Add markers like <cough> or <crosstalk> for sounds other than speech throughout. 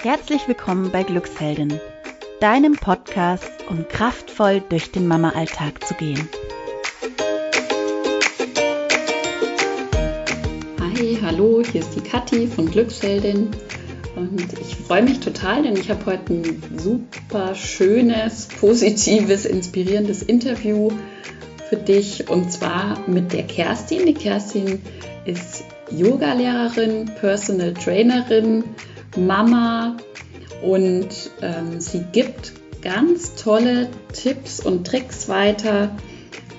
Herzlich willkommen bei Glücksheldin, deinem Podcast, um kraftvoll durch den Mama-Alltag zu gehen. Hi, hallo, hier ist die Kathi von Glücksheldin und ich freue mich total, denn ich habe heute ein super schönes, positives, inspirierendes Interview für dich und zwar mit der Kerstin. Die Kerstin ist Yoga-Lehrerin, Personal Trainerin, Mama und ähm, sie gibt ganz tolle Tipps und Tricks weiter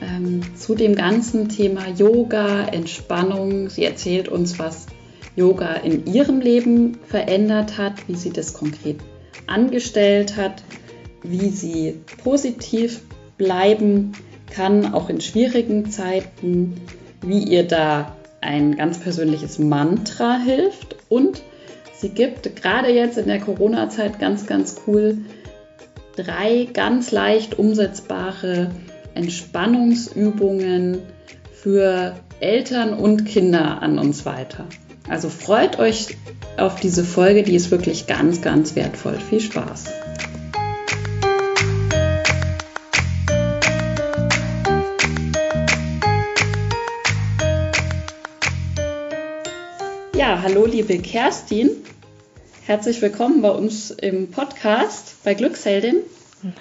ähm, zu dem ganzen Thema Yoga, Entspannung. Sie erzählt uns, was Yoga in ihrem Leben verändert hat, wie sie das konkret angestellt hat, wie sie positiv bleiben kann, auch in schwierigen Zeiten, wie ihr da ein ganz persönliches Mantra hilft und sie gibt gerade jetzt in der Corona-Zeit ganz, ganz cool drei ganz leicht umsetzbare Entspannungsübungen für Eltern und Kinder an uns weiter. Also freut euch auf diese Folge, die ist wirklich ganz, ganz wertvoll. Viel Spaß! Ja, hallo liebe Kerstin. Herzlich willkommen bei uns im Podcast bei Glücksheldin.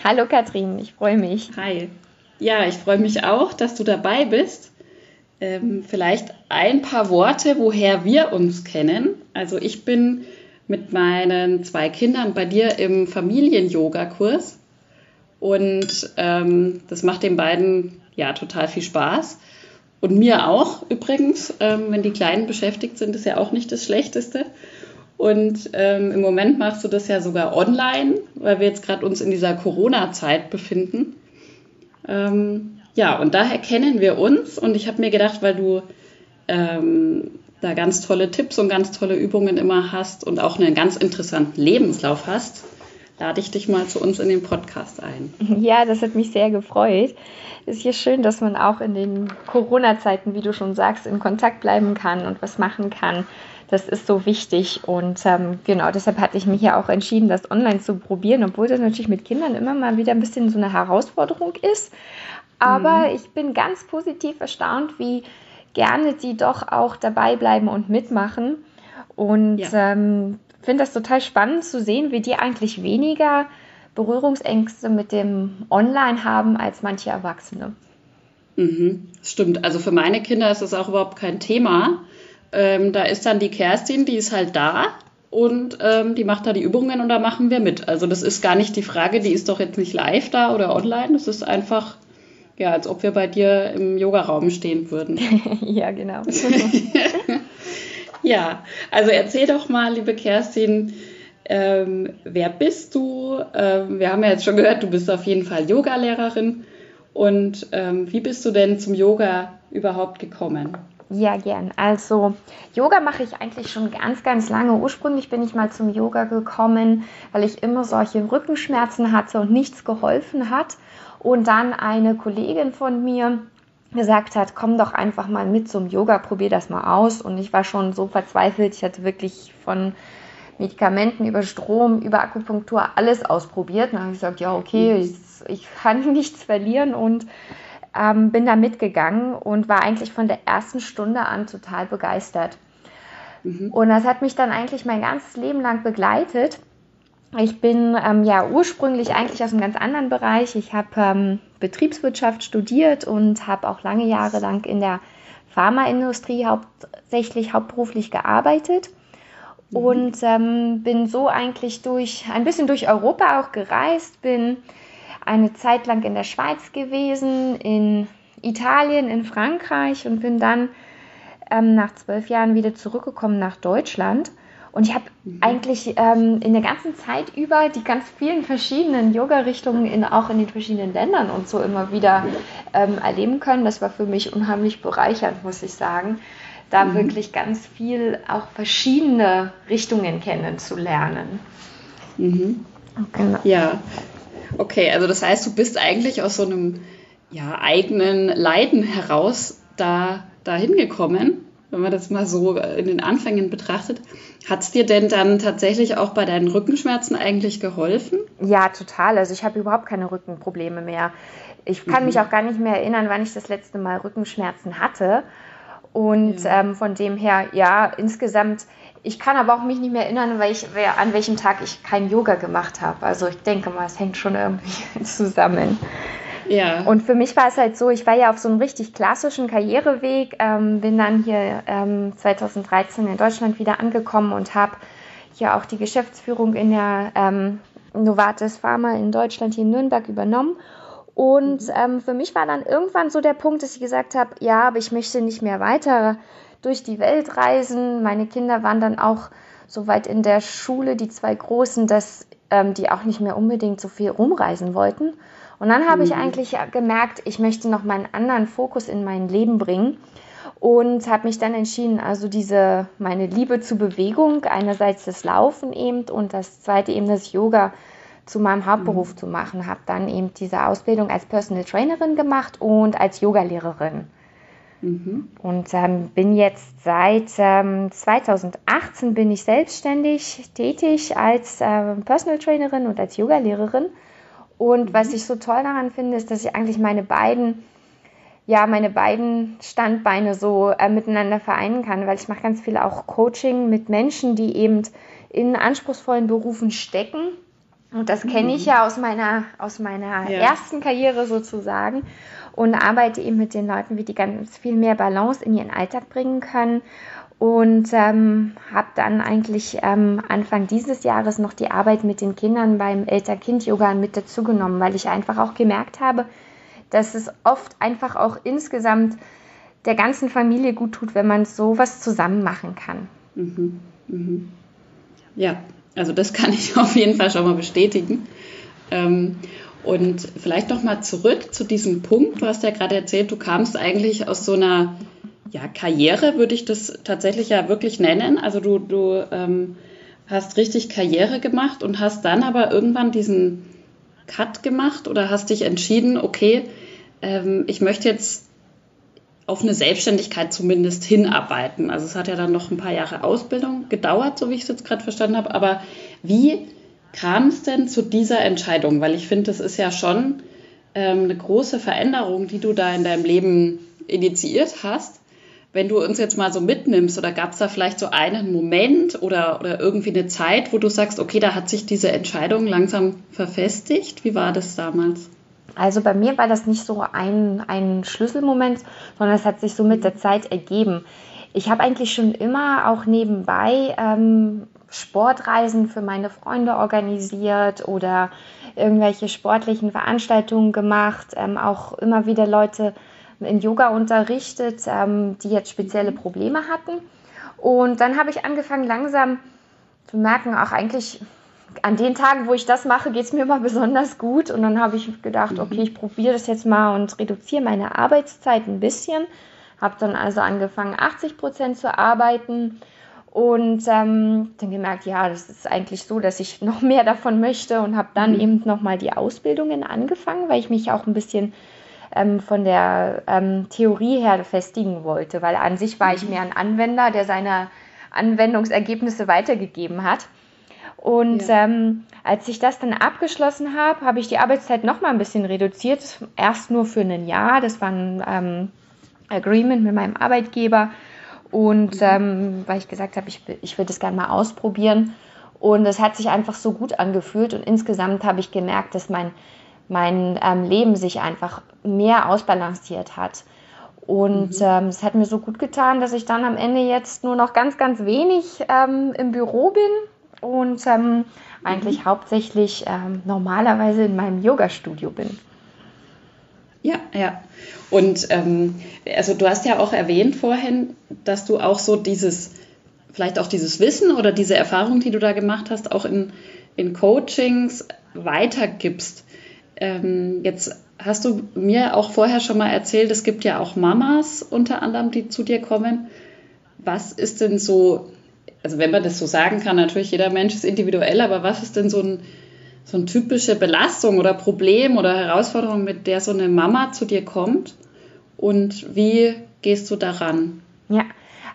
Hallo Katrin, ich freue mich. Hi. Ja, ich freue mich auch, dass du dabei bist. Ähm, vielleicht ein paar Worte, woher wir uns kennen. Also ich bin mit meinen zwei Kindern bei dir im Familien-Yoga-Kurs und ähm, das macht den beiden ja total viel Spaß. Und mir auch übrigens, ähm, wenn die Kleinen beschäftigt sind, ist ja auch nicht das Schlechteste. Und ähm, im Moment machst du das ja sogar online, weil wir jetzt gerade uns in dieser Corona-Zeit befinden. Ähm, ja, und daher kennen wir uns. Und ich habe mir gedacht, weil du ähm, da ganz tolle Tipps und ganz tolle Übungen immer hast und auch einen ganz interessanten Lebenslauf hast, lade ich dich mal zu uns in den Podcast ein. <laughs> Ja, das hat mich sehr gefreut ist ja schön, dass man auch in den Corona-Zeiten, wie du schon sagst, in Kontakt bleiben kann und was machen kann. Das ist so wichtig und ähm, genau deshalb hatte ich mich ja auch entschieden, das online zu probieren, obwohl das natürlich mit Kindern immer mal wieder ein bisschen so eine Herausforderung ist. Aber mhm. ich bin ganz positiv erstaunt, wie gerne sie doch auch dabei bleiben und mitmachen. Und ja. ähm, finde das total spannend zu sehen, wie die eigentlich weniger Berührungsängste mit dem Online haben als manche Erwachsene. Mhm, stimmt. Also für meine Kinder ist das auch überhaupt kein Thema. Ähm, da ist dann die Kerstin, die ist halt da und ähm, die macht da die Übungen und da machen wir mit. Also das ist gar nicht die Frage, die ist doch jetzt nicht live da oder online. Das ist einfach, ja, als ob wir bei dir im Yogaraum stehen würden. <laughs> ja, genau. <laughs> ja, also erzähl doch mal, liebe Kerstin, ähm, wer bist du? Ähm, wir haben ja jetzt schon gehört, du bist auf jeden Fall Yogalehrerin. Und ähm, wie bist du denn zum Yoga überhaupt gekommen? Ja, gern. Also Yoga mache ich eigentlich schon ganz, ganz lange. Ursprünglich bin ich mal zum Yoga gekommen, weil ich immer solche Rückenschmerzen hatte und nichts geholfen hat. Und dann eine Kollegin von mir gesagt hat, komm doch einfach mal mit zum Yoga, probier das mal aus. Und ich war schon so verzweifelt. Ich hatte wirklich von Medikamenten, über Strom, über Akupunktur, alles ausprobiert. Dann habe ich gesagt, ja, okay, ich, ich kann <laughs> nichts verlieren und ähm, bin da mitgegangen und war eigentlich von der ersten Stunde an total begeistert. Mhm. Und das hat mich dann eigentlich mein ganzes Leben lang begleitet. Ich bin ähm, ja ursprünglich eigentlich aus einem ganz anderen Bereich. Ich habe ähm, Betriebswirtschaft studiert und habe auch lange Jahre lang in der Pharmaindustrie hauptsächlich hauptberuflich gearbeitet Mhm. und ähm, bin so eigentlich durch ein bisschen durch Europa auch gereist, bin eine Zeit lang in der Schweiz gewesen, in Italien, in Frankreich und bin dann ähm, nach zwölf Jahren wieder zurückgekommen nach Deutschland. Und ich habe mhm. eigentlich ähm, in der ganzen Zeit über die ganz vielen verschiedenen Yoga-Richtungen in, auch in den verschiedenen Ländern und so immer wieder ähm, erleben können. Das war für mich unheimlich bereichernd, muss ich sagen da mhm. wirklich ganz viel auch verschiedene Richtungen kennenzulernen. Mhm. Genau. Ja, okay, also das heißt, du bist eigentlich aus so einem ja, eigenen Leiden heraus da dahin gekommen, wenn man das mal so in den Anfängen betrachtet. Hat es dir denn dann tatsächlich auch bei deinen Rückenschmerzen eigentlich geholfen? Ja, total. Also ich habe überhaupt keine Rückenprobleme mehr. Ich kann mhm. mich auch gar nicht mehr erinnern, wann ich das letzte Mal Rückenschmerzen hatte. Und ja. ähm, von dem her, ja, insgesamt, ich kann aber auch mich nicht mehr erinnern, weil ich, an welchem Tag ich kein Yoga gemacht habe. Also ich denke mal, es hängt schon irgendwie <laughs> zusammen. Ja. Und für mich war es halt so, ich war ja auf so einem richtig klassischen Karriereweg, ähm, bin dann hier ähm, 2013 in Deutschland wieder angekommen und habe hier auch die Geschäftsführung in der ähm, Novartis Pharma in Deutschland hier in Nürnberg übernommen. Und mhm. ähm, für mich war dann irgendwann so der Punkt, dass ich gesagt habe, ja, aber ich möchte nicht mehr weiter durch die Welt reisen. Meine Kinder waren dann auch so weit in der Schule, die zwei Großen, dass ähm, die auch nicht mehr unbedingt so viel rumreisen wollten. Und dann habe mhm. ich eigentlich gemerkt, ich möchte noch meinen anderen Fokus in mein Leben bringen und habe mich dann entschieden, also diese meine Liebe zur Bewegung, einerseits das Laufen eben und das zweite eben das Yoga zu meinem Hauptberuf mhm. zu machen. Habe dann eben diese Ausbildung als Personal Trainerin gemacht und als Yogalehrerin. Mhm. Und ähm, bin jetzt seit ähm, 2018 bin ich selbstständig tätig als äh, Personal Trainerin und als Yogalehrerin. Und was ich so toll daran finde, ist, dass ich eigentlich meine beiden, ja, meine beiden Standbeine so äh, miteinander vereinen kann, weil ich mache ganz viel auch Coaching mit Menschen, die eben in anspruchsvollen Berufen stecken. Und das kenne ich mhm. ja aus meiner, aus meiner ja. ersten Karriere sozusagen und arbeite eben mit den Leuten, wie die ganz viel mehr Balance in ihren Alltag bringen können und ähm, habe dann eigentlich ähm, Anfang dieses Jahres noch die Arbeit mit den Kindern beim Elter-Kind-Yoga mit dazugenommen, weil ich einfach auch gemerkt habe, dass es oft einfach auch insgesamt der ganzen Familie gut tut, wenn man sowas zusammen machen kann. Mhm. Mhm. Ja, also das kann ich <laughs> auf jeden Fall schon mal bestätigen. Ähm, und vielleicht noch mal zurück zu diesem Punkt. Du hast ja gerade erzählt, du kamst eigentlich aus so einer ja, Karriere würde ich das tatsächlich ja wirklich nennen. Also du, du ähm, hast richtig Karriere gemacht und hast dann aber irgendwann diesen Cut gemacht oder hast dich entschieden, okay, ähm, ich möchte jetzt auf eine Selbstständigkeit zumindest hinarbeiten. Also es hat ja dann noch ein paar Jahre Ausbildung gedauert, so wie ich es jetzt gerade verstanden habe. Aber wie kam es denn zu dieser Entscheidung? Weil ich finde, das ist ja schon ähm, eine große Veränderung, die du da in deinem Leben initiiert hast. Wenn du uns jetzt mal so mitnimmst, oder gab es da vielleicht so einen Moment oder, oder irgendwie eine Zeit, wo du sagst, okay, da hat sich diese Entscheidung langsam verfestigt? Wie war das damals? Also bei mir war das nicht so ein, ein Schlüsselmoment, sondern es hat sich so mit der Zeit ergeben. Ich habe eigentlich schon immer auch nebenbei ähm, Sportreisen für meine Freunde organisiert oder irgendwelche sportlichen Veranstaltungen gemacht, ähm, auch immer wieder Leute in Yoga unterrichtet, ähm, die jetzt spezielle Probleme hatten. Und dann habe ich angefangen langsam zu merken, auch eigentlich an den Tagen, wo ich das mache, geht es mir immer <laughs> besonders gut. Und dann habe ich gedacht, mhm. okay, ich probiere das jetzt mal und reduziere meine Arbeitszeit ein bisschen. Habe dann also angefangen, 80 Prozent zu arbeiten und ähm, dann gemerkt, ja, das ist eigentlich so, dass ich <laughs> noch mehr davon möchte und habe dann mhm. eben nochmal die Ausbildungen angefangen, weil ich mich auch ein bisschen ähm, von der ähm, Theorie her festigen wollte, weil an sich war ich mhm. mehr ein Anwender, der seine Anwendungsergebnisse weitergegeben hat. Und ja. ähm, als ich das dann abgeschlossen habe, habe ich die Arbeitszeit noch mal ein bisschen reduziert. Erst nur für ein Jahr. Das war ein ähm, Agreement mit meinem Arbeitgeber. Und mhm. ähm, weil ich gesagt habe, ich, ich will das gerne mal ausprobieren. Und es hat sich einfach so gut angefühlt. Und insgesamt habe ich gemerkt, dass mein mein ähm, Leben sich einfach mehr ausbalanciert hat. Und mhm. ähm, es hat mir so gut getan, dass ich dann am Ende jetzt nur noch ganz, ganz wenig ähm, im Büro bin und ähm, eigentlich mhm. hauptsächlich ähm, normalerweise in meinem Yoga-Studio bin. Ja, ja. Und ähm, also du hast ja auch erwähnt vorhin, dass du auch so dieses, vielleicht auch dieses Wissen oder diese Erfahrung, die du da gemacht hast, auch in, in Coachings weitergibst. Ähm, jetzt hast du mir auch vorher schon mal erzählt, es gibt ja auch Mamas unter anderem, die zu dir kommen. Was ist denn so, also wenn man das so sagen kann, natürlich jeder Mensch ist individuell, aber was ist denn so ein, so eine typische Belastung oder Problem oder Herausforderung, mit der so eine Mama zu dir kommt? Und wie gehst du daran? Ja,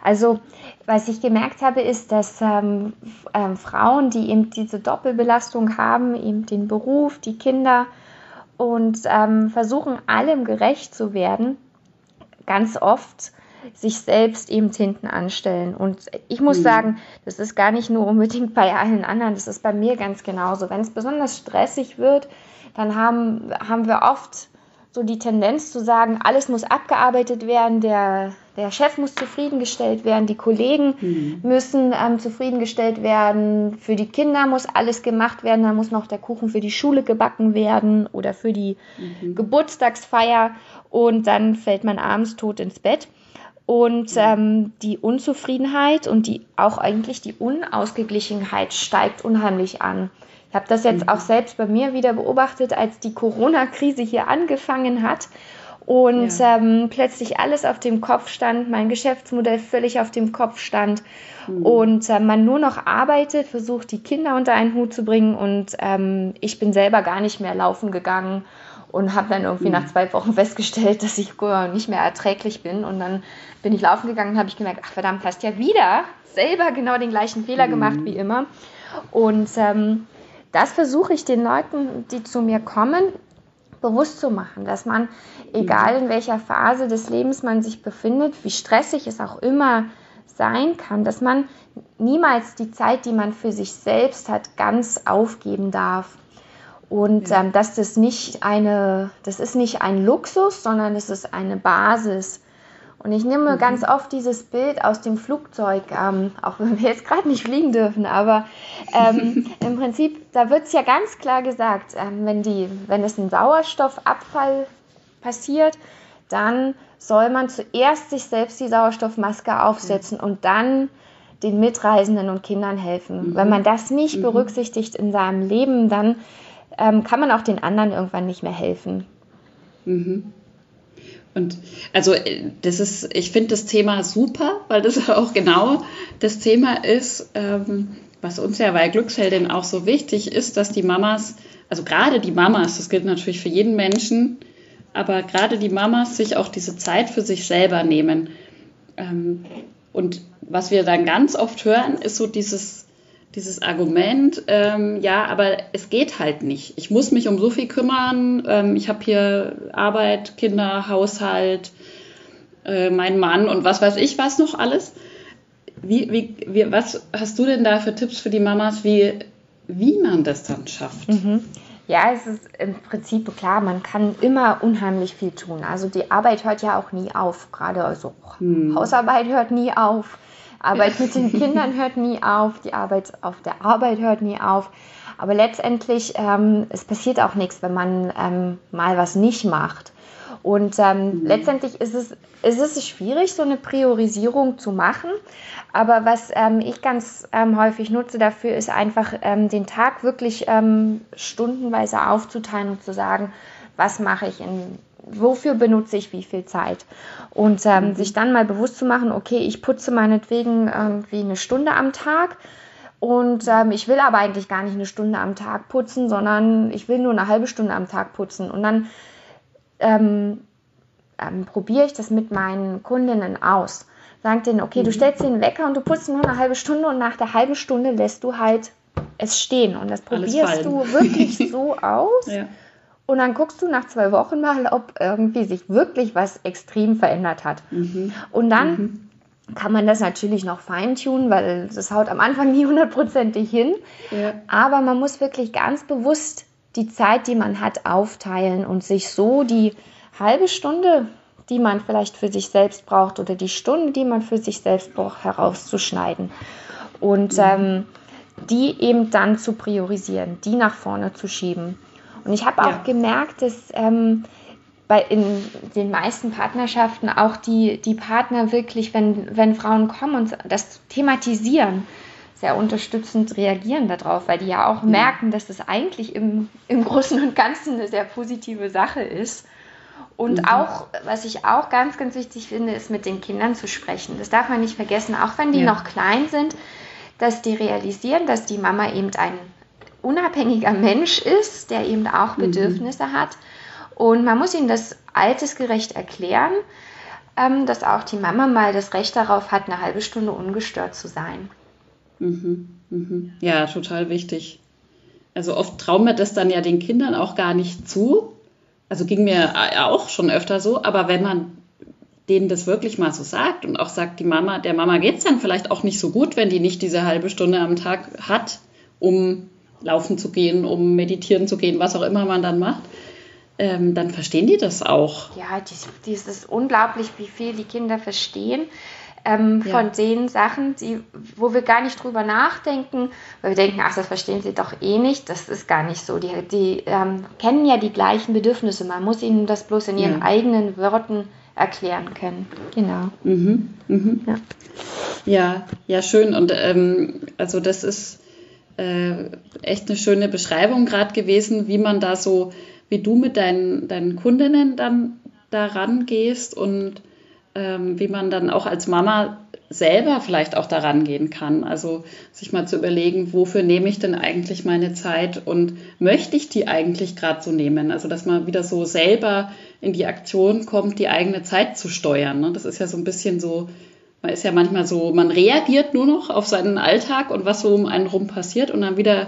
also was ich gemerkt habe, ist, dass ähm, ähm, Frauen, die eben diese Doppelbelastung haben, eben den Beruf, die Kinder und ähm, versuchen, allem gerecht zu werden, ganz oft sich selbst eben hinten anstellen. Und ich muss mhm. sagen, das ist gar nicht nur unbedingt bei allen anderen, das ist bei mir ganz genauso. Wenn es besonders stressig wird, dann haben, haben wir oft so die Tendenz zu sagen, alles muss abgearbeitet werden, der, der Chef muss zufriedengestellt werden, die Kollegen mhm. müssen ähm, zufriedengestellt werden, für die Kinder muss alles gemacht werden, dann muss noch der Kuchen für die Schule gebacken werden oder für die mhm. Geburtstagsfeier und dann fällt man abends tot ins Bett. Und ähm, die Unzufriedenheit und die auch eigentlich die Unausgeglichenheit steigt unheimlich an. Ich habe das jetzt mhm. auch selbst bei mir wieder beobachtet, als die Corona-Krise hier angefangen hat und ja. ähm, plötzlich alles auf dem Kopf stand, mein Geschäftsmodell völlig auf dem Kopf stand mhm. und äh, man nur noch arbeitet, versucht die Kinder unter einen Hut zu bringen und ähm, ich bin selber gar nicht mehr laufen gegangen und habe dann irgendwie mhm. nach zwei Wochen festgestellt, dass ich nicht mehr erträglich bin und dann bin ich laufen gegangen und habe ich gemerkt, ach verdammt, hast ja wieder selber genau den gleichen Fehler mhm. gemacht wie immer und ähm, das versuche ich den Leuten, die zu mir kommen, bewusst zu machen, dass man, egal in welcher Phase des Lebens man sich befindet, wie stressig es auch immer sein kann, dass man niemals die Zeit, die man für sich selbst hat, ganz aufgeben darf. Und ja. ähm, dass das nicht eine, das ist nicht ein Luxus, sondern es ist eine Basis und ich nehme mhm. ganz oft dieses Bild aus dem Flugzeug, ähm, auch wenn wir jetzt gerade nicht fliegen dürfen, aber ähm, <laughs> im Prinzip, da wird es ja ganz klar gesagt, ähm, wenn, die, wenn es ein Sauerstoffabfall passiert, dann soll man zuerst sich selbst die Sauerstoffmaske aufsetzen mhm. und dann den Mitreisenden und Kindern helfen. Mhm. Wenn man das nicht mhm. berücksichtigt in seinem Leben, dann ähm, kann man auch den anderen irgendwann nicht mehr helfen. Mhm. Und also äh, das ist, ich finde das Thema super, weil das <laughs> auch genau das Thema ist, ähm, was uns ja bei Glücksheldin auch so wichtig ist, dass die Mamas, also gerade die Mamas, das gilt natürlich für jeden Menschen, aber gerade die Mamas sich auch diese Zeit für sich selber nehmen. Ähm, und was wir dann ganz oft hören, ist so dieses dieses Argument, ähm, ja, aber es geht halt nicht. Ich muss mich um so viel kümmern. Ähm, ich habe hier Arbeit, Kinder, Haushalt, äh, meinen Mann und was weiß ich was noch alles. Wie, wie, wie, was hast du denn da für Tipps für die Mamas, wie, wie man das dann schafft? Mhm. Ja, es ist im Prinzip klar, man kann immer unheimlich viel tun. Also die Arbeit hört ja auch nie auf. Gerade also hm. Hausarbeit hört nie auf. Arbeit mit den Kindern hört nie auf, die Arbeit auf der Arbeit hört nie auf. Aber letztendlich, ähm, es passiert auch nichts, wenn man ähm, mal was nicht macht. Und ähm, mhm. letztendlich ist es, ist es schwierig, so eine Priorisierung zu machen. Aber was ähm, ich ganz ähm, häufig nutze dafür, ist einfach ähm, den Tag wirklich ähm, stundenweise aufzuteilen und zu sagen, was mache ich in wofür benutze ich wie viel Zeit. Und ähm, mhm. sich dann mal bewusst zu machen, okay, ich putze meinetwegen irgendwie eine Stunde am Tag. Und ähm, ich will aber eigentlich gar nicht eine Stunde am Tag putzen, sondern ich will nur eine halbe Stunde am Tag putzen. Und dann ähm, ähm, probiere ich das mit meinen Kundinnen aus. Sag denen, okay, mhm. du stellst den Wecker und du putzt nur eine halbe Stunde und nach der halben Stunde lässt du halt es stehen. Und das probierst du wirklich <laughs> so aus. Ja. Und dann guckst du nach zwei Wochen mal, ob irgendwie sich wirklich was extrem verändert hat. Mhm. Und dann mhm. kann man das natürlich noch feintunen, weil das haut am Anfang <laughs> nie hundertprozentig hin. Ja. Aber man muss wirklich ganz bewusst die Zeit, die man hat, aufteilen und sich so die halbe Stunde, die man vielleicht für sich selbst braucht oder die Stunde, die man für sich selbst braucht, herauszuschneiden. Und mhm. ähm, die eben dann zu priorisieren, die nach vorne zu schieben. Und ich habe auch ja. gemerkt, dass ähm, bei in den meisten Partnerschaften auch die, die Partner wirklich, wenn, wenn Frauen kommen und das thematisieren, sehr unterstützend reagieren darauf, weil die ja auch ja. merken, dass das eigentlich im, im Großen und Ganzen eine sehr positive Sache ist. Und mhm. auch, was ich auch ganz, ganz wichtig finde, ist mit den Kindern zu sprechen. Das darf man nicht vergessen, auch wenn die ja. noch klein sind, dass die realisieren, dass die Mama eben ein unabhängiger Mensch ist, der eben auch mhm. Bedürfnisse mhm. hat. Und man muss ihnen das altersgerecht erklären. ähm, dass auch die Mama mal das Recht darauf hat, eine halbe Stunde ungestört zu sein. Mhm, mhm. Ja, total wichtig. Also oft trauen wir das dann ja den Kindern auch gar nicht zu. Also ging mir auch schon öfter so, aber wenn man denen das wirklich mal so sagt und auch sagt, die Mama, der Mama geht es dann vielleicht auch nicht so gut, wenn die nicht diese halbe Stunde am Tag hat, um laufen zu gehen, um meditieren zu gehen, was auch immer man dann macht, ähm, dann verstehen die das auch. Ja, dies, dies ist unglaublich, wie viel die Kinder verstehen. Ähm, ja. von den Sachen, die, wo wir gar nicht drüber nachdenken, weil wir denken, ach, das verstehen sie doch eh nicht. Das ist gar nicht so. Die, die ähm, kennen ja die gleichen Bedürfnisse. Man muss ihnen das bloß in ihren ja. eigenen Worten erklären können. Genau. Mhm, mhm. Ja. ja, ja, schön. Und ähm, also das ist äh, echt eine schöne Beschreibung gerade gewesen, wie man da so, wie du mit deinen, deinen Kundinnen dann da rangehst und ähm, wie man dann auch als Mama selber vielleicht auch daran gehen kann. Also sich mal zu überlegen, wofür nehme ich denn eigentlich meine Zeit und möchte ich die eigentlich gerade so nehmen? Also dass man wieder so selber in die Aktion kommt, die eigene Zeit zu steuern. Ne? Das ist ja so ein bisschen so, man ist ja manchmal so, man reagiert nur noch auf seinen Alltag und was so um einen rum passiert und dann wieder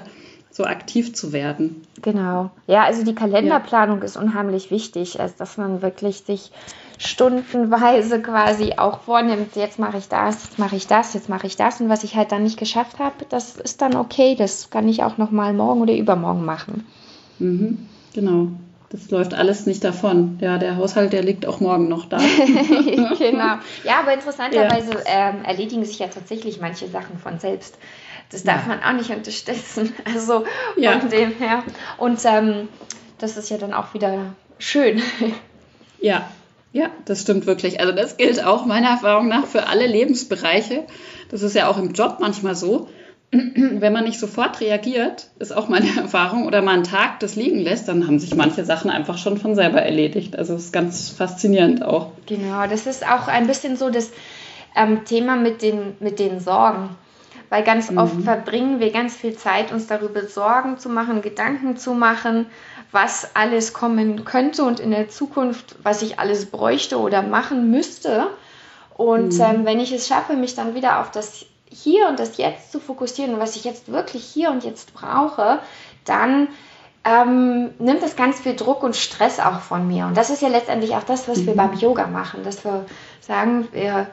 so aktiv zu werden. Genau. Ja, also die Kalenderplanung ja. ist unheimlich wichtig, also dass man wirklich sich stundenweise quasi auch vornimmt, jetzt mache ich das, jetzt mache ich das, jetzt mache ich das und was ich halt dann nicht geschafft habe, das ist dann okay, das kann ich auch noch mal morgen oder übermorgen machen. Mhm, genau. Das läuft alles nicht davon. Ja, der Haushalt, der liegt auch morgen noch da. <laughs> genau. Ja, aber interessanterweise ja. ähm, erledigen sich ja tatsächlich manche Sachen von selbst. Das darf ja. man auch nicht unterstützen. <laughs> Also ja. von dem her. Und ähm, das ist ja dann auch wieder schön. Ja, ja, das stimmt wirklich. Also das gilt auch meiner Erfahrung nach für alle Lebensbereiche. Das ist ja auch im Job manchmal so. <clears throat> Wenn man nicht sofort reagiert, ist auch meine <laughs> Erfahrung, oder mal einen Tag das liegen lässt, dann haben sich manche Sachen einfach schon von selber erledigt. Also es ist ganz faszinierend auch. Genau, das ist auch ein bisschen so das ähm, Thema mit den, mit den Sorgen. Weil ganz mhm. oft verbringen wir ganz viel Zeit, uns darüber Sorgen zu machen, Gedanken zu machen was alles kommen könnte und in der Zukunft, was ich alles bräuchte oder machen müsste. Und mhm. ähm, wenn ich es schaffe, mich dann wieder auf das Hier und das Jetzt zu fokussieren und was ich jetzt wirklich hier und jetzt brauche, dann ähm, nimmt das ganz viel Druck und Stress auch von mir. Und das ist ja letztendlich auch das, was mhm. wir beim Yoga machen, dass wir sagen, wir,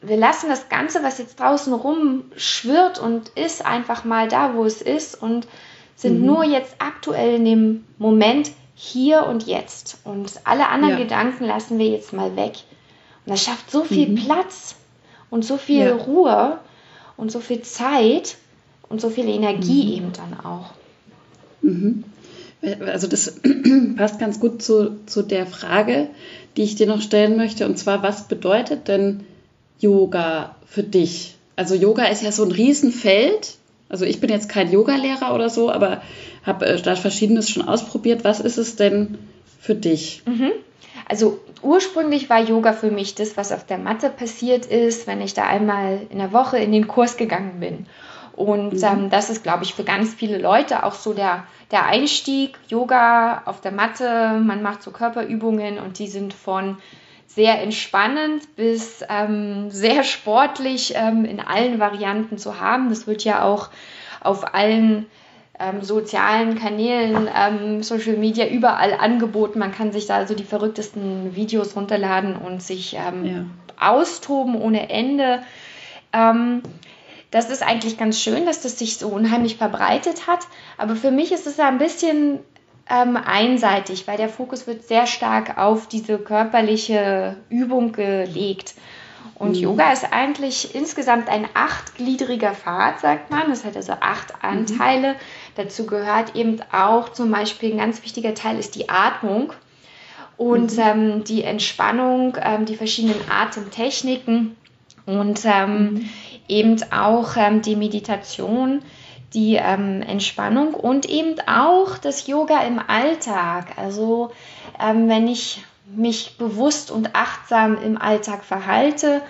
wir lassen das Ganze, was jetzt draußen rumschwirrt und ist, einfach mal da, wo es ist und sind mhm. nur jetzt aktuell in dem Moment hier und jetzt. Und alle anderen ja. Gedanken lassen wir jetzt mal weg. Und das schafft so viel mhm. Platz und so viel ja. Ruhe und so viel Zeit und so viel Energie mhm. eben dann auch. Mhm. Also das <clears throat> passt ganz gut zu, zu der Frage, die ich dir noch stellen möchte. Und zwar, was bedeutet denn Yoga für dich? Also Yoga ist ja so ein Riesenfeld also ich bin jetzt kein Yogalehrer oder so, aber habe äh, da verschiedenes schon ausprobiert. Was ist es denn für dich? Mhm. Also ursprünglich war Yoga für mich das, was auf der Matte passiert ist, wenn ich da einmal in der Woche in den Kurs gegangen bin. Und mhm. ähm, das ist, glaube ich, für ganz viele Leute auch so der, der Einstieg. Yoga auf der Matte, man macht so Körperübungen und die sind von sehr entspannend bis ähm, sehr sportlich ähm, in allen Varianten zu haben. Das wird ja auch auf allen ähm, sozialen Kanälen, ähm, Social Media, überall angeboten. Man kann sich da also die verrücktesten Videos runterladen und sich ähm, ja. austoben ohne Ende. Ähm, das ist eigentlich ganz schön, dass das sich so unheimlich verbreitet hat. Aber für mich ist es ein bisschen ähm, einseitig, weil der Fokus wird sehr stark auf diese körperliche Übung gelegt. Und mhm. Yoga ist eigentlich insgesamt ein achtgliedriger Pfad, sagt man. Das hat also acht mhm. Anteile. Dazu gehört eben auch zum Beispiel ein ganz wichtiger Teil ist die Atmung und mhm. ähm, die Entspannung, ähm, die verschiedenen Atemtechniken und ähm, mhm. eben auch ähm, die Meditation die ähm, Entspannung und eben auch das Yoga im Alltag. Also ähm, wenn ich mich bewusst und achtsam im Alltag verhalte,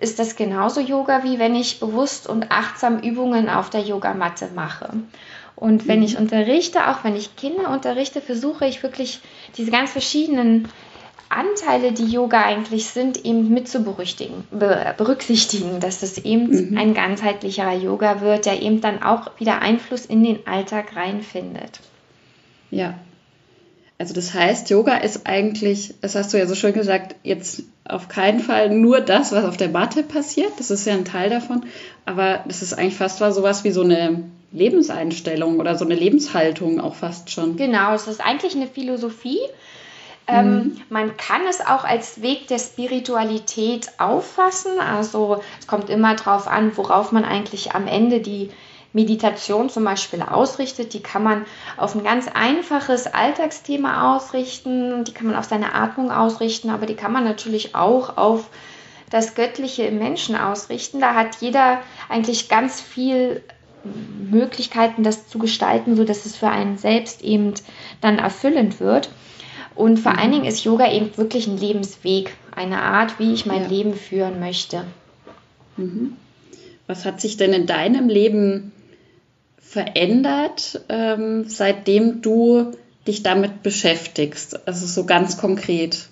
ist das genauso Yoga, wie wenn ich bewusst und achtsam Übungen auf der Yogamatte mache. Und wenn mhm. ich unterrichte, auch wenn ich Kinder unterrichte, versuche ich wirklich diese ganz verschiedenen Anteile, die Yoga eigentlich sind, eben mit zu berücksichtigen, dass es eben mhm. ein ganzheitlicher Yoga wird, der eben dann auch wieder Einfluss in den Alltag reinfindet. Ja. Also das heißt, Yoga ist eigentlich, das hast du ja so schön gesagt, jetzt auf keinen Fall nur das, was auf der Matte passiert. Das ist ja ein Teil davon. Aber das ist eigentlich fast so was wie so eine Lebenseinstellung oder so eine Lebenshaltung auch fast schon. Genau, es ist eigentlich eine Philosophie, ähm, mhm. man kann es auch als Weg der Spiritualität auffassen. Also es kommt immer darauf an, worauf man eigentlich am Ende die Meditation zum Beispiel ausrichtet. Die kann man auf ein ganz einfaches Alltagsthema ausrichten, die kann man auf seine Atmung ausrichten, aber die kann man natürlich auch auf das Göttliche im Menschen ausrichten. Da hat jeder eigentlich ganz viel Möglichkeiten, das zu gestalten, sodass es für einen selbst eben dann erfüllend wird. Und vor allen Dingen ist Yoga eben wirklich ein Lebensweg, eine Art, wie ich mein ja. Leben führen möchte. Mhm. Was hat sich denn in deinem Leben verändert, ähm, seitdem du dich damit beschäftigst? Also so ganz konkret.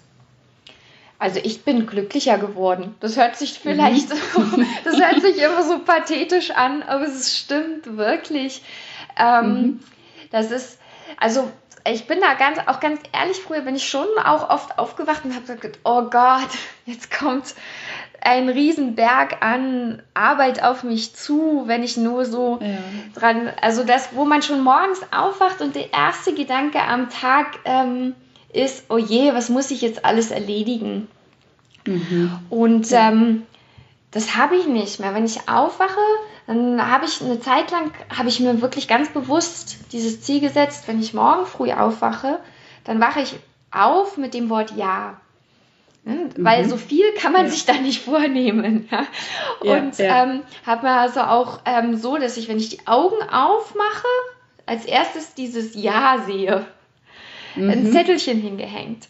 Also ich bin glücklicher geworden. Das hört sich vielleicht, mhm. das hört sich immer so pathetisch an, aber es stimmt wirklich. Ähm, mhm. Das ist, also ich bin da ganz, auch ganz ehrlich, früher bin ich schon auch oft aufgewacht und habe gesagt, oh Gott, jetzt kommt ein Riesenberg an Arbeit auf mich zu, wenn ich nur so ja. dran, also das, wo man schon morgens aufwacht und der erste Gedanke am Tag ähm, ist, oh je, was muss ich jetzt alles erledigen? Mhm. Und ähm, das habe ich nicht mehr. Wenn ich aufwache, dann habe ich eine Zeit lang, habe ich mir wirklich ganz bewusst dieses Ziel gesetzt, wenn ich morgen früh aufwache, dann wache ich auf mit dem Wort Ja. Ne? Mhm. Weil so viel kann man ja. sich da nicht vornehmen. Ja? Und ja, ähm, habe mir also auch ähm, so, dass ich, wenn ich die Augen aufmache, als erstes dieses Ja sehe. Mhm. Ein Zettelchen hingehängt.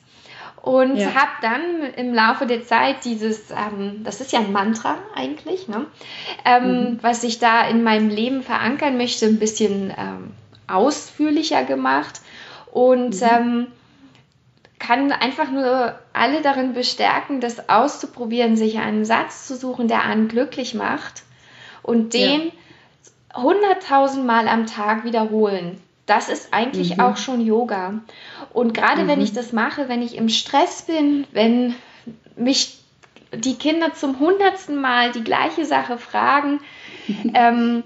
Und ja. habe dann im Laufe der Zeit dieses, ähm, das ist ja ein Mantra eigentlich, ne? ähm, mhm. was ich da in meinem Leben verankern möchte, ein bisschen ähm, ausführlicher gemacht und mhm. Ähm, kann einfach nur alle darin bestärken, das auszuprobieren, sich einen Satz zu suchen, der einen glücklich macht und den hunderttausend ja. Mal am Tag wiederholen. Das ist eigentlich mhm. auch schon Yoga. Und gerade mhm. wenn ich das mache, wenn ich im Stress bin, wenn mich die Kinder zum hundertsten Mal die gleiche Sache fragen, <laughs> ähm,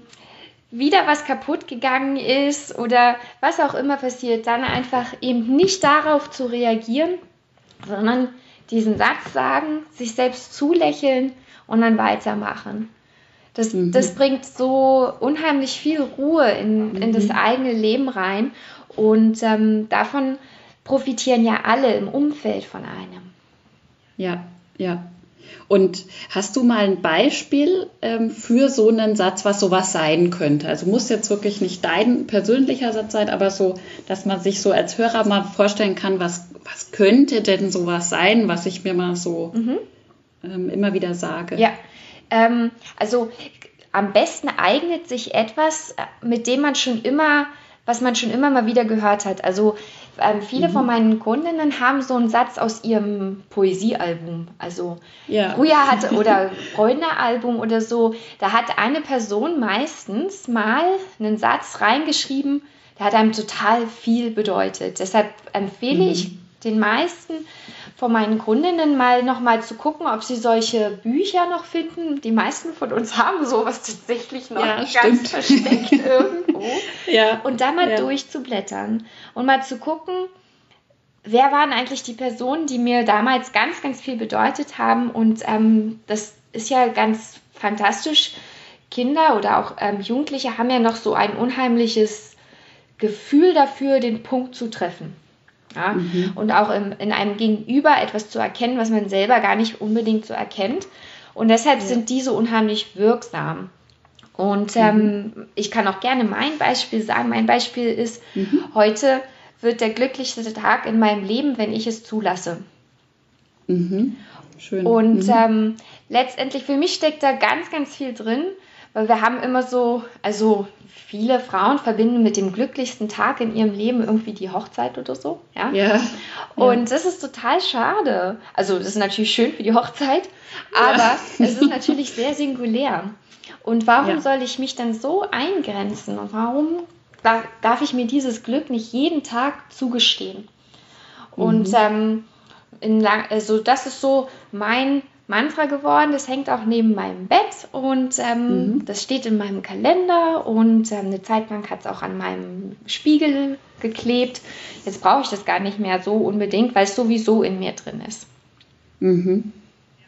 wieder was kaputt gegangen ist oder was auch immer passiert, dann einfach eben nicht darauf zu reagieren, sondern diesen Satz sagen, sich selbst zulächeln und dann weitermachen. Das, mhm. das bringt so unheimlich viel Ruhe in, in das mhm. eigene Leben rein und ähm, davon profitieren ja alle im Umfeld von einem. Ja, ja. Und hast du mal ein Beispiel ähm, für so einen Satz, was sowas sein könnte? Also muss jetzt wirklich nicht dein persönlicher Satz sein, aber so, dass man sich so als Hörer mal vorstellen kann, was, was könnte denn sowas sein, was ich mir mal so mhm. ähm, immer wieder sage. Ja, ähm, also am besten eignet sich etwas, mit dem man schon immer, was man schon immer mal wieder gehört hat. Also ähm, viele mhm. von meinen Kundinnen haben so einen Satz aus ihrem Poesiealbum. Also ja. früher hatte <laughs> oder Freundealbum oder so, da hat eine Person meistens mal einen Satz reingeschrieben, der hat einem total viel bedeutet. Deshalb empfehle mhm. ich den meisten von meinen Kundinnen mal nochmal zu gucken, ob sie solche Bücher noch finden. Die meisten von uns haben sowas tatsächlich noch ja, ganz versteckt <laughs> irgendwo. Ja, und da mal ja. durchzublättern und mal zu gucken, wer waren eigentlich die Personen, die mir damals ganz, ganz viel bedeutet haben. Und ähm, das ist ja ganz fantastisch. Kinder oder auch ähm, Jugendliche haben ja noch so ein unheimliches Gefühl dafür, den Punkt zu treffen. Ja? Mhm. Und auch im, in einem Gegenüber etwas zu erkennen, was man selber gar nicht unbedingt so erkennt. Und deshalb ja. sind die so unheimlich wirksam. Und mhm. ähm, ich kann auch gerne mein Beispiel sagen. Mein Beispiel ist, mhm. heute wird der glücklichste Tag in meinem Leben, wenn ich es zulasse. Mhm. Schön. Und mhm. ähm, letztendlich für mich steckt da ganz, ganz viel drin, weil wir haben immer so, also viele Frauen verbinden mit dem glücklichsten Tag in ihrem Leben irgendwie die Hochzeit oder so. Ja. ja. Und das ist total schade. Also, das ist natürlich schön für die Hochzeit, aber ja. <laughs> es ist natürlich sehr singulär. Und warum ja. soll ich mich dann so eingrenzen und warum darf ich mir dieses Glück nicht jeden Tag zugestehen? Mhm. Und ähm, lang, also das ist so mein Mantra geworden. Das hängt auch neben meinem Bett und ähm, mhm. das steht in meinem Kalender und ähm, eine Zeit lang hat es auch an meinem Spiegel geklebt. Jetzt brauche ich das gar nicht mehr so unbedingt, weil es sowieso in mir drin ist. Mhm.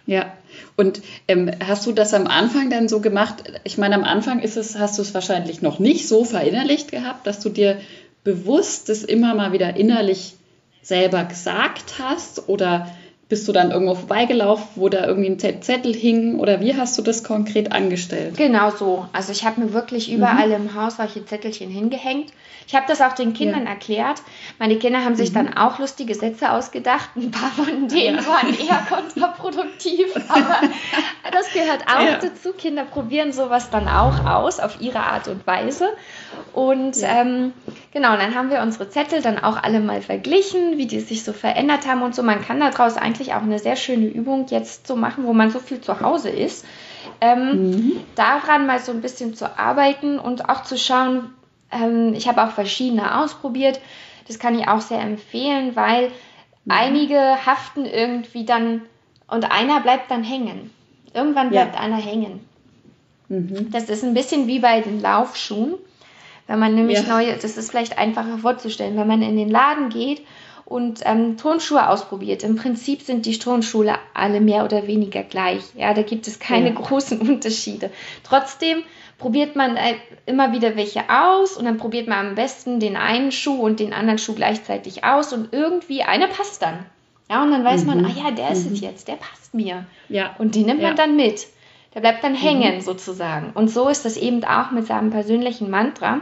Ja, und ähm, hast du das am Anfang dann so gemacht? Ich meine, am Anfang ist es, hast du es wahrscheinlich noch nicht so verinnerlicht gehabt, dass du dir bewusst das immer mal wieder innerlich selber gesagt hast oder bist du dann irgendwo vorbeigelaufen, wo da irgendwie ein Zettel hing oder wie hast du das konkret angestellt? Genau so. Also ich habe mir wirklich überall mhm. im Haus solche Zettelchen hingehängt. Ich habe das auch den Kindern ja. erklärt. Meine Kinder haben sich mhm. dann auch lustige Sätze ausgedacht. Ein paar von denen ja. waren eher kontraproduktiv, <laughs> aber das gehört auch ja. dazu. Kinder probieren sowas dann auch aus auf ihre Art und Weise. Und ähm, genau, und dann haben wir unsere Zettel dann auch alle mal verglichen, wie die sich so verändert haben und so. Man kann daraus eigentlich auch eine sehr schöne Übung jetzt so machen, wo man so viel zu Hause ist. Ähm, mhm. Daran mal so ein bisschen zu arbeiten und auch zu schauen, ähm, ich habe auch verschiedene ausprobiert. Das kann ich auch sehr empfehlen, weil mhm. einige haften irgendwie dann und einer bleibt dann hängen. Irgendwann bleibt ja. einer hängen. Mhm. Das ist ein bisschen wie bei den Laufschuhen. Wenn man nämlich ja. neue, das ist vielleicht einfacher vorzustellen, wenn man in den Laden geht und ähm, Turnschuhe ausprobiert. Im Prinzip sind die Turnschuhe alle mehr oder weniger gleich. Ja, da gibt es keine ja. großen <laughs> Unterschiede. Trotzdem probiert man äh, immer wieder welche aus und dann probiert man am besten den einen Schuh und den anderen Schuh gleichzeitig aus und irgendwie einer passt dann. Ja, und dann weiß mhm. man, ah ja, der ist es mhm. jetzt, der passt mir. Ja. Und den nimmt ja. man dann mit. Der bleibt dann hängen mhm. sozusagen. Und so ist das eben auch mit seinem persönlichen Mantra.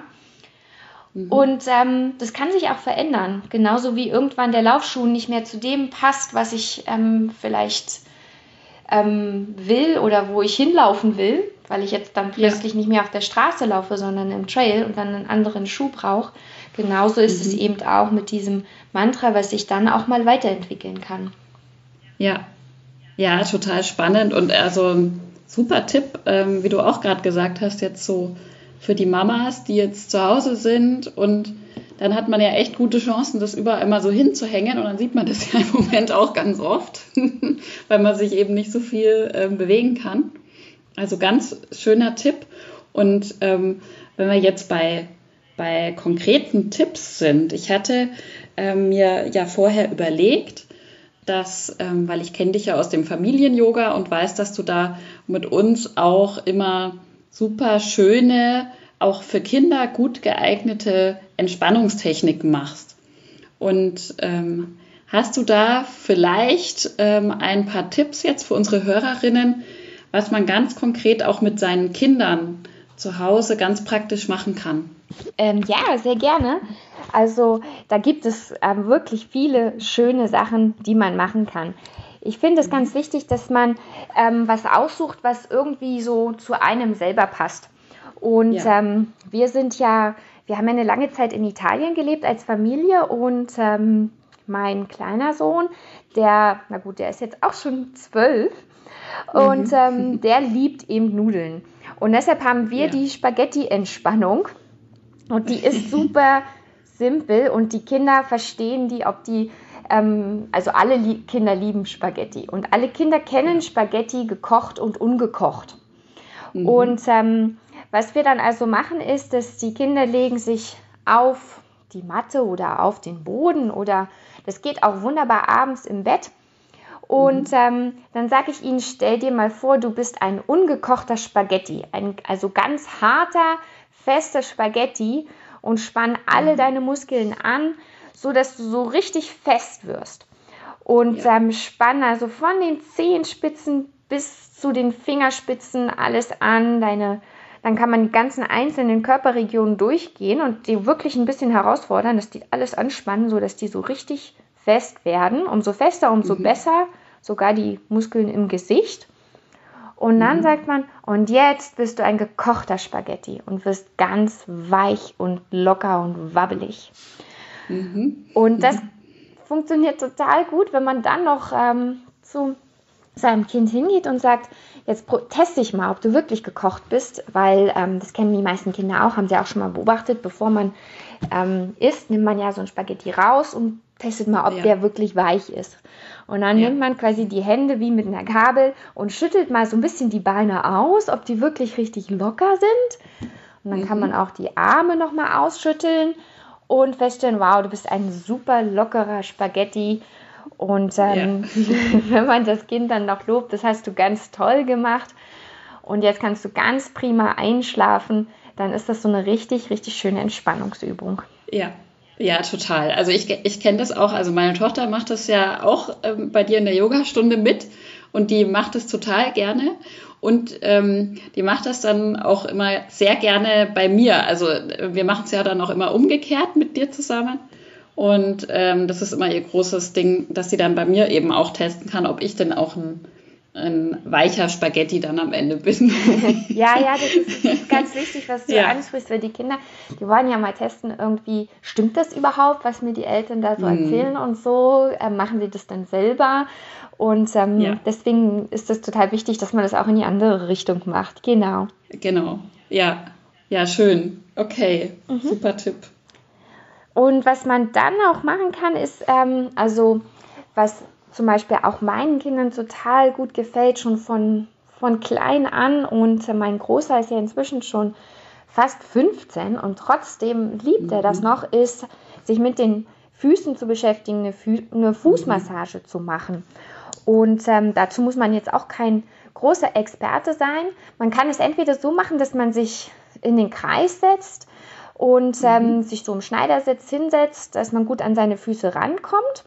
Mhm. Und ähm, das kann sich auch verändern. Genauso wie irgendwann der Laufschuh nicht mehr zu dem passt, was ich ähm, vielleicht ähm, will oder wo ich hinlaufen will, weil ich jetzt dann plötzlich ja. nicht mehr auf der Straße laufe, sondern im Trail und dann einen anderen Schuh brauche. Genauso ist mhm. es eben auch mit diesem Mantra, was sich dann auch mal weiterentwickeln kann. Ja, ja, total spannend und also super Tipp, ähm, wie du auch gerade gesagt hast, jetzt so für die Mamas, die jetzt zu Hause sind und dann hat man ja echt gute Chancen, das überall immer so hinzuhängen und dann sieht man das <laughs> ja im Moment auch ganz oft, <laughs> weil man sich eben nicht so viel äh, bewegen kann. Also ganz schöner Tipp. Und ähm, wenn wir jetzt bei, bei konkreten Tipps sind, ich hatte ähm, mir ja vorher überlegt, dass, ähm, weil ich kenne dich ja aus dem Familien-Yoga und weiß, dass du da mit uns auch immer super schöne, auch für Kinder gut geeignete Entspannungstechniken machst. Und ähm, hast du da vielleicht ähm, ein paar Tipps jetzt für unsere Hörerinnen, was man ganz konkret auch mit seinen Kindern zu Hause ganz praktisch machen kann? Ähm, ja, sehr gerne. Also da gibt es ähm, wirklich viele schöne Sachen, die man machen kann. Ich finde es ganz wichtig, dass man ähm, was aussucht, was irgendwie so zu einem selber passt. Und ja. Ähm, wir sind ja, wir haben ja eine lange Zeit in Italien gelebt als Familie und ähm, mein kleiner Sohn, der, na gut, der ist jetzt auch schon zwölf und mhm. ähm, <laughs> der liebt eben Nudeln. Und deshalb haben wir ja. die Spaghetti-Entspannung und die ist <laughs> super simpel und die Kinder verstehen die, ob die ähm, also alle Lie Kinder lieben Spaghetti und alle Kinder kennen Spaghetti gekocht und ungekocht. Mhm. Und ähm, was wir dann also machen ist, dass die Kinder legen sich auf die Matte oder auf den Boden oder das geht auch wunderbar abends im Bett. Und mhm. ähm, dann sage ich ihnen, stell dir mal vor, du bist ein ungekochter Spaghetti, ein, also ganz harter, fester Spaghetti und spann alle mhm. deine Muskeln an, so dass du so richtig fest wirst. Und ja. ähm, spann also von den Zehenspitzen bis zu den Fingerspitzen alles an, deine dann kann man die ganzen einzelnen Körperregionen durchgehen und die wirklich ein bisschen herausfordern, dass die alles anspannen, sodass die so richtig fest werden. Umso fester, umso mhm. besser, sogar die Muskeln im Gesicht. Und dann mhm. sagt man, und jetzt bist du ein gekochter Spaghetti und wirst ganz weich und locker und wabbelig. Mhm. Und das mhm. funktioniert total gut, wenn man dann noch ähm, zu seinem Kind hingeht und sagt, jetzt teste ich mal, ob du wirklich gekocht bist, weil ähm, das kennen die meisten Kinder auch, haben sie auch schon mal beobachtet, bevor man ähm, isst, nimmt man ja so ein Spaghetti raus und testet mal, ob ja. der wirklich weich ist. Und dann ja. nimmt man quasi die Hände wie mit einer Gabel und schüttelt mal so ein bisschen die Beine aus, ob die wirklich richtig locker sind. Und dann mhm. kann man auch die Arme nochmal ausschütteln und feststellen, wow, du bist ein super lockerer Spaghetti. Und ähm, ja. <laughs> wenn man das Kind dann noch lobt, das hast du ganz toll gemacht. Und jetzt kannst du ganz prima einschlafen. Dann ist das so eine richtig, richtig schöne Entspannungsübung. Ja, ja, total. Also ich, ich kenne das auch. Also meine Tochter macht das ja auch ähm, bei dir in der Yogastunde mit und die macht es total gerne. Und ähm, die macht das dann auch immer sehr gerne bei mir. Also wir machen es ja dann auch immer umgekehrt mit dir zusammen. Und ähm, das ist immer ihr großes Ding, dass sie dann bei mir eben auch testen kann, ob ich denn auch ein ein weicher Spaghetti dann am Ende bin. <laughs> ja, ja, das ist ganz <laughs> wichtig, was du ja. ansprichst, weil die Kinder, die wollen ja mal testen, irgendwie, stimmt das überhaupt, was mir die Eltern da so mhm. erzählen und so? Äh, machen sie das dann selber? Und ähm, ja. deswegen ist es total wichtig, dass man das auch in die andere Richtung macht. Genau. Genau. Ja, ja, schön. Okay, mhm. super Tipp. Und was man dann auch machen kann, ist, ähm, also was zum Beispiel auch meinen Kindern total gut gefällt, schon von, von klein an. Und mein Großer ist ja inzwischen schon fast 15 und trotzdem liebt er das mhm. noch, ist, sich mit den Füßen zu beschäftigen, eine, Fü eine Fußmassage zu machen. Und ähm, dazu muss man jetzt auch kein großer Experte sein. Man kann es entweder so machen, dass man sich in den Kreis setzt und ähm, mhm. sich so im Schneidersitz hinsetzt, dass man gut an seine Füße rankommt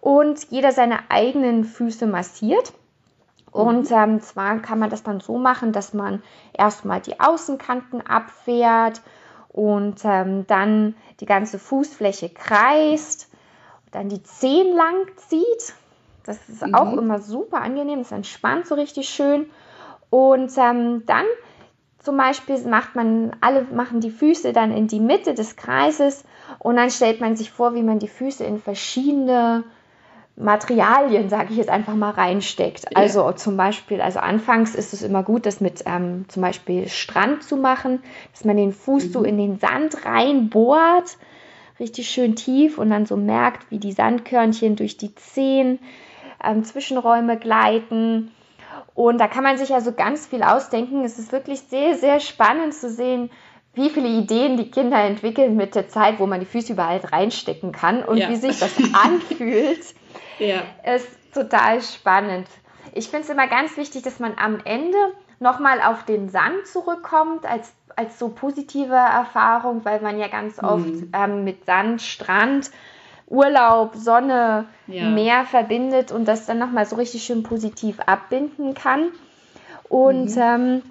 und jeder seine eigenen Füße massiert. Und mhm. ähm, zwar kann man das dann so machen, dass man erstmal die Außenkanten abfährt und ähm, dann die ganze Fußfläche kreist, dann die Zehen lang zieht. Das ist mhm. auch immer super angenehm, das entspannt so richtig schön. Und ähm, dann zum Beispiel macht man, alle machen die Füße dann in die Mitte des Kreises und dann stellt man sich vor, wie man die Füße in verschiedene Materialien, sage ich jetzt einfach mal, reinsteckt. Ja. Also zum Beispiel, also anfangs ist es immer gut, das mit ähm, zum Beispiel Strand zu machen, dass man den Fuß mhm. so in den Sand reinbohrt, richtig schön tief und dann so merkt, wie die Sandkörnchen durch die Zehen ähm, Zwischenräume gleiten. Und da kann man sich also ganz viel ausdenken. Es ist wirklich sehr, sehr spannend zu sehen, wie viele Ideen die Kinder entwickeln mit der Zeit, wo man die Füße überall reinstecken kann und ja. wie sich das <laughs> anfühlt. Ja. Ist total spannend. Ich finde es immer ganz wichtig, dass man am Ende nochmal auf den Sand zurückkommt als, als so positive Erfahrung, weil man ja ganz mhm. oft mhm. ähm, mit Sand, Strand, Urlaub, Sonne, ja. Meer verbindet und das dann nochmal so richtig schön positiv abbinden kann. Und mhm. ähm,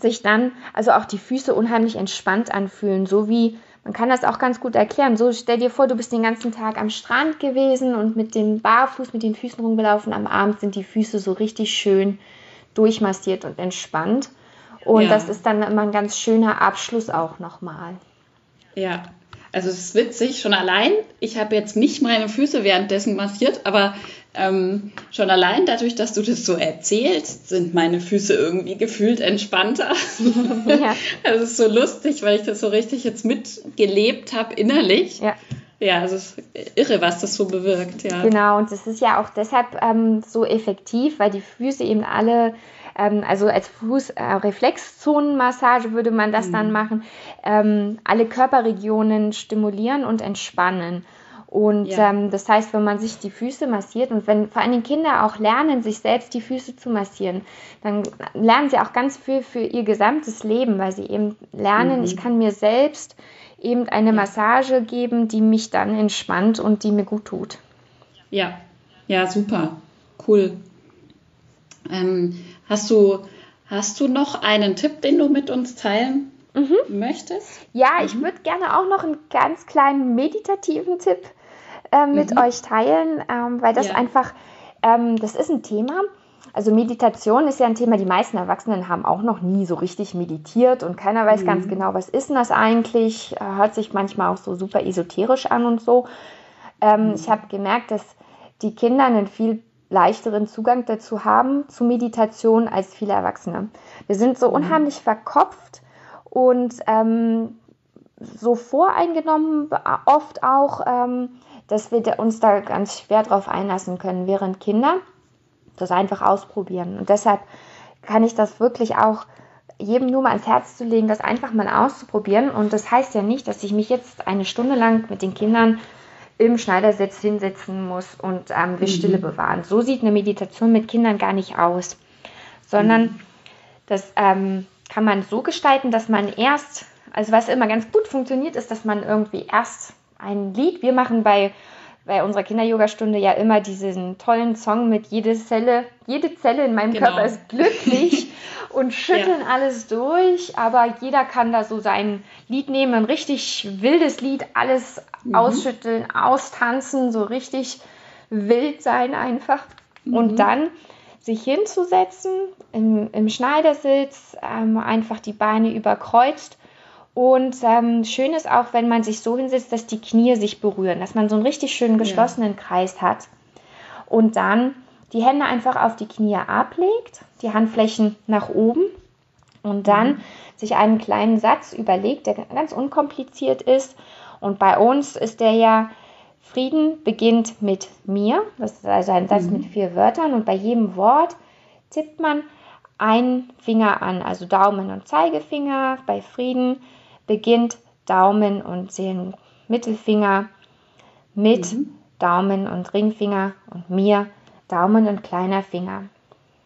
sich dann also auch die Füße unheimlich entspannt anfühlen, so wie man kann das auch ganz gut erklären. So stell dir vor, du bist den ganzen Tag am Strand gewesen und mit dem Barfuß, mit den Füßen rumgelaufen. Am Abend sind die Füße so richtig schön durchmassiert und entspannt. Und ja. das ist dann immer ein ganz schöner Abschluss auch nochmal. Ja, also es ist witzig, schon allein, ich habe jetzt nicht meine Füße währenddessen massiert, aber ähm, schon allein dadurch, dass du das so erzählst, sind meine Füße irgendwie gefühlt entspannter. <laughs> ja. Es ist so lustig, weil ich das so richtig jetzt mitgelebt habe innerlich. Ja. Ja, es ist irre, was das so bewirkt. Ja. Genau, und das ist ja auch deshalb ähm, so effektiv, weil die Füße eben alle ähm, also als Fußreflexzonenmassage äh, würde man das mhm. dann machen, ähm, alle Körperregionen stimulieren und entspannen. Und ja. ähm, das heißt, wenn man sich die Füße massiert und wenn vor allem Kinder auch lernen, sich selbst die Füße zu massieren, dann lernen sie auch ganz viel für ihr gesamtes Leben, weil sie eben lernen, mhm. ich kann mir selbst eben eine Massage geben, die mich dann entspannt und die mir gut tut. Ja, ja, super, cool. Ähm, hast du hast du noch einen Tipp, den du mit uns teilen mhm. möchtest? Ja, mhm. ich würde gerne auch noch einen ganz kleinen meditativen Tipp äh, mit mhm. euch teilen, ähm, weil das ja. einfach, ähm, das ist ein Thema, also Meditation ist ja ein Thema, die meisten Erwachsenen haben auch noch nie so richtig meditiert und keiner weiß mhm. ganz genau, was ist denn das eigentlich? Äh, hört sich manchmal auch so super esoterisch an und so. Ähm, mhm. Ich habe gemerkt, dass die Kinder einen viel leichteren Zugang dazu haben, zu Meditation, als viele Erwachsene. Wir sind so mhm. unheimlich verkopft und ähm, so voreingenommen, oft auch, ähm, dass wir uns da ganz schwer drauf einlassen können, während Kinder das einfach ausprobieren. Und deshalb kann ich das wirklich auch jedem nur mal ans Herz zu legen, das einfach mal auszuprobieren. Und das heißt ja nicht, dass ich mich jetzt eine Stunde lang mit den Kindern im Schneidersitz hinsetzen muss und ähm, wir mhm. Stille bewahren. So sieht eine Meditation mit Kindern gar nicht aus, sondern mhm. das ähm, kann man so gestalten, dass man erst, also was immer ganz gut funktioniert, ist, dass man irgendwie erst ein Lied, wir machen bei bei unserer Kinder-Yoga-Stunde ja immer diesen tollen Song mit jede Zelle, jede Zelle in meinem genau. Körper ist glücklich <laughs> und schütteln ja. alles durch, aber jeder kann da so sein Lied nehmen, ein richtig wildes Lied, alles mhm. ausschütteln, austanzen, so richtig wild sein einfach. Mhm. Und dann sich hinzusetzen im, im Schneidersitz, ähm, einfach die Beine überkreuzt und ähm, schön ist auch, wenn man sich so hinsetzt, dass die Knie sich berühren, dass man so einen richtig schönen geschlossenen ja. Kreis hat. Und dann die Hände einfach auf die Knie ablegt, die Handflächen nach oben und dann mhm. sich einen kleinen Satz überlegt, der ganz unkompliziert ist. Und bei uns ist der ja, Frieden beginnt mit mir. Das ist also ein Satz mhm. mit vier Wörtern und bei jedem Wort tippt man einen Finger an, also Daumen und Zeigefinger bei Frieden beginnt Daumen und Zehen Mittelfinger mit mhm. Daumen und Ringfinger und mir Daumen und kleiner Finger.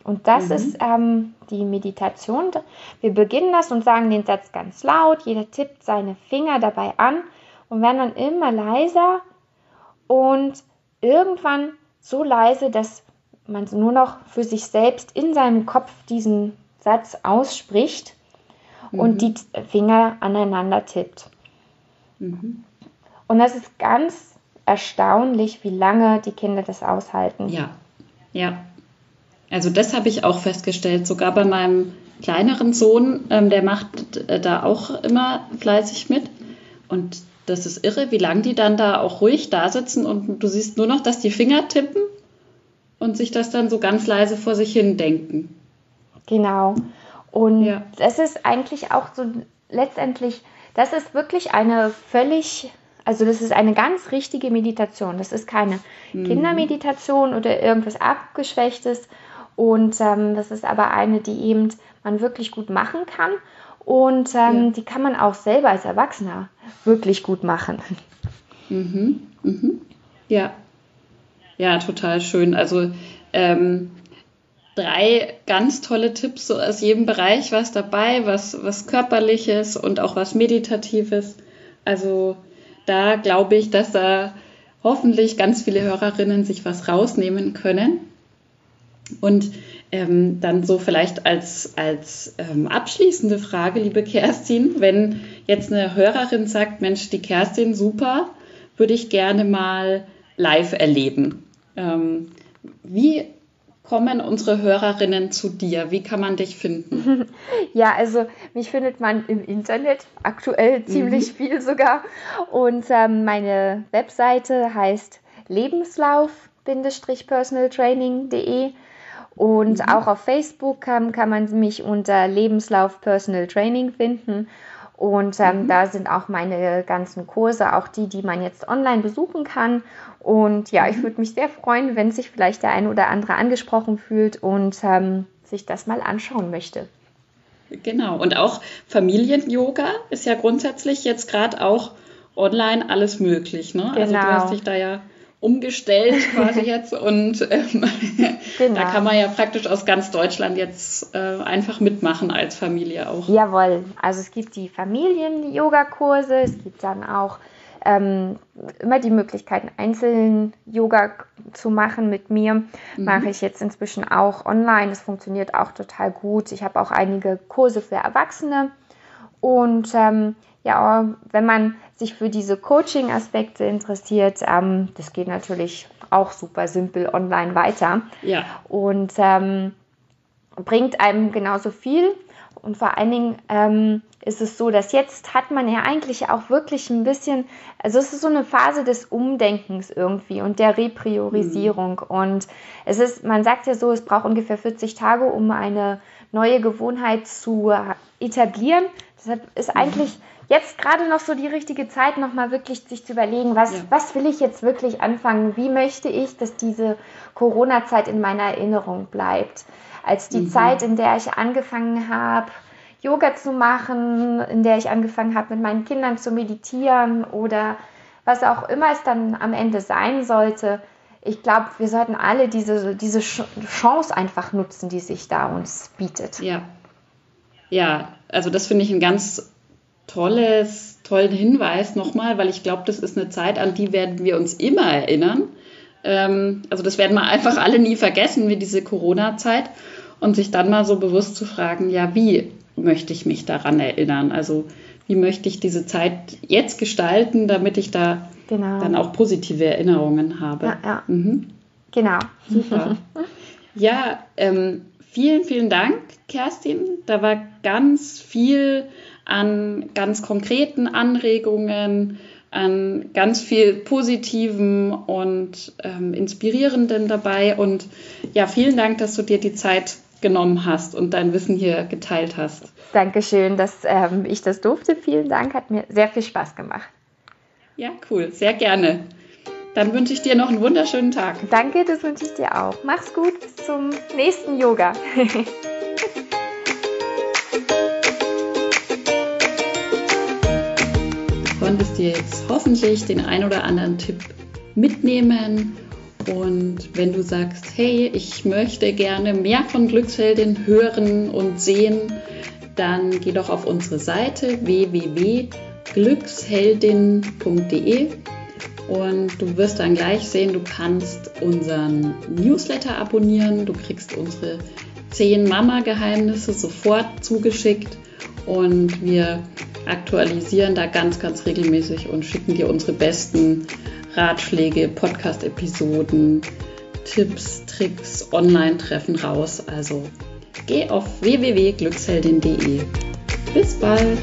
Und das mhm. ist ähm, die Meditation. Wir beginnen das und sagen den Satz ganz laut. Jeder tippt seine Finger dabei an und werden dann immer leiser und irgendwann so leise, dass man nur noch für sich selbst in seinem Kopf diesen Satz ausspricht mhm. und die Finger aneinander tippt. Mhm. Und das ist ganz erstaunlich, wie lange die Kinder das aushalten. Ja, ja. Also das habe ich auch festgestellt, sogar bei meinem kleineren Sohn, ähm, der macht äh, da auch immer fleißig mit. Und das ist irre, wie lange die dann da auch ruhig da sitzen und du siehst nur noch, dass die Finger tippen und sich das dann so ganz leise vor sich hin denken. Genau. Und ja. das ist eigentlich auch so letztendlich, das ist wirklich eine völlig, also das ist eine ganz richtige Meditation. Das ist keine mhm. Kindermeditation oder irgendwas Abgeschwächtes. Und ähm, das ist aber eine, die eben man wirklich gut machen kann. Und ähm, ja. die kann man auch selber als Erwachsener wirklich gut machen. Mhm. Mhm. Ja. Ja, total schön. Also ähm, drei ganz tolle Tipps so aus jedem Bereich was dabei, was, was körperliches und auch was meditatives. Also da glaube ich, dass da hoffentlich ganz viele Hörerinnen sich was rausnehmen können. Und ähm, dann so vielleicht als, als ähm, abschließende Frage, liebe Kerstin, wenn jetzt eine Hörerin sagt, Mensch, die Kerstin, super, würde ich gerne mal live erleben. Ähm, wie kommen unsere Hörerinnen zu dir? Wie kann man dich finden? <laughs> Ja, also mich findet man im Internet, aktuell ziemlich mhm. viel sogar. Und ähm, meine Webseite heißt lebenslauf-personaltraining.de. Und mhm. auch auf Facebook ähm, kann man mich unter Lebenslauf Personal Training finden. Und ähm, mhm. da sind auch meine ganzen Kurse, auch die, die man jetzt online besuchen kann. Und ja, ich mhm. würde mich sehr freuen, wenn sich vielleicht der eine oder andere angesprochen fühlt und ähm, sich das mal anschauen möchte. Genau. Und auch Familien-Yoga ist ja grundsätzlich jetzt gerade auch online alles möglich. Ne? Genau. Also du hast genau. dich da ja umgestellt <laughs> quasi jetzt und ähm, <laughs> genau. da kann man ja praktisch aus ganz Deutschland jetzt äh, einfach mitmachen als Familie auch. Jawohl, also es gibt die Familien-Yoga-Kurse, es gibt dann auch ähm, immer die Möglichkeiten, einzeln Yoga zu machen mit mir. Mhm. Mache ich jetzt inzwischen auch online. Das funktioniert auch total gut. Ich habe auch einige Kurse für Erwachsene. Und ähm, ja, wenn man sich für diese Coaching-Aspekte interessiert, ähm, das geht natürlich auch super simpel online weiter. Ja. Und ähm, bringt einem genauso viel. Und vor allen Dingen ähm, ist es so, dass jetzt hat man ja eigentlich auch wirklich ein bisschen, also es ist so eine Phase des Umdenkens irgendwie und der Repriorisierung. Mhm. Und es ist, man sagt ja so, es braucht ungefähr 40 Tage, um eine neue Gewohnheit zu etablieren. Deshalb ist mhm. eigentlich jetzt gerade noch so die richtige Zeit, nochmal wirklich sich zu überlegen, was, ja. was will ich jetzt wirklich anfangen? Wie möchte ich, dass diese Corona-Zeit in meiner Erinnerung bleibt? Als die mhm. Zeit, in der ich angefangen habe, Yoga zu machen, in der ich angefangen habe, mit meinen Kindern zu meditieren oder was auch immer es dann am Ende sein sollte. Ich glaube, wir sollten alle diese, diese Chance einfach nutzen, die sich da uns bietet. Ja. Ja, also das finde ich ein ganz tolles, tollen Hinweis nochmal, weil ich glaube, das ist eine Zeit, an die werden wir uns immer erinnern. Ähm, also das werden wir einfach alle nie vergessen, wie diese Corona-Zeit. Und sich dann mal so bewusst zu fragen, ja, wie möchte ich mich daran erinnern? Also wie möchte ich diese Zeit jetzt gestalten, damit ich da genau. dann auch positive Erinnerungen habe? Ja, ja. Mhm. Genau. Super. ja, ähm, vielen, vielen Dank, Kerstin. Da war ganz viel an ganz konkreten Anregungen, an ganz viel Positiven und ähm, Inspirierenden dabei. Und ja, vielen Dank, dass du dir die Zeit genommen hast und dein Wissen hier geteilt hast. Dankeschön, dass ähm, ich das durfte. Vielen Dank, hat mir sehr viel Spaß gemacht. Ja, cool, sehr gerne. Dann wünsche ich dir noch einen wunderschönen Tag. Danke, das wünsche ich dir auch. Mach's gut, bis zum nächsten Yoga. <laughs> konntest dir jetzt hoffentlich den ein oder anderen Tipp mitnehmen. Und wenn du sagst, hey, ich möchte gerne mehr von Glücksheldin hören und sehen, dann geh doch auf unsere Seite www.glücksheldin.de und du wirst dann gleich sehen, du kannst unseren Newsletter abonnieren, du kriegst unsere 10 Mama-Geheimnisse sofort zugeschickt und wir aktualisieren da ganz, ganz regelmäßig und schicken dir unsere besten Ratschläge, Podcast-Episoden, Tipps, Tricks, Online-Treffen raus. Also geh auf www.glücksheldin.de. Bis bald!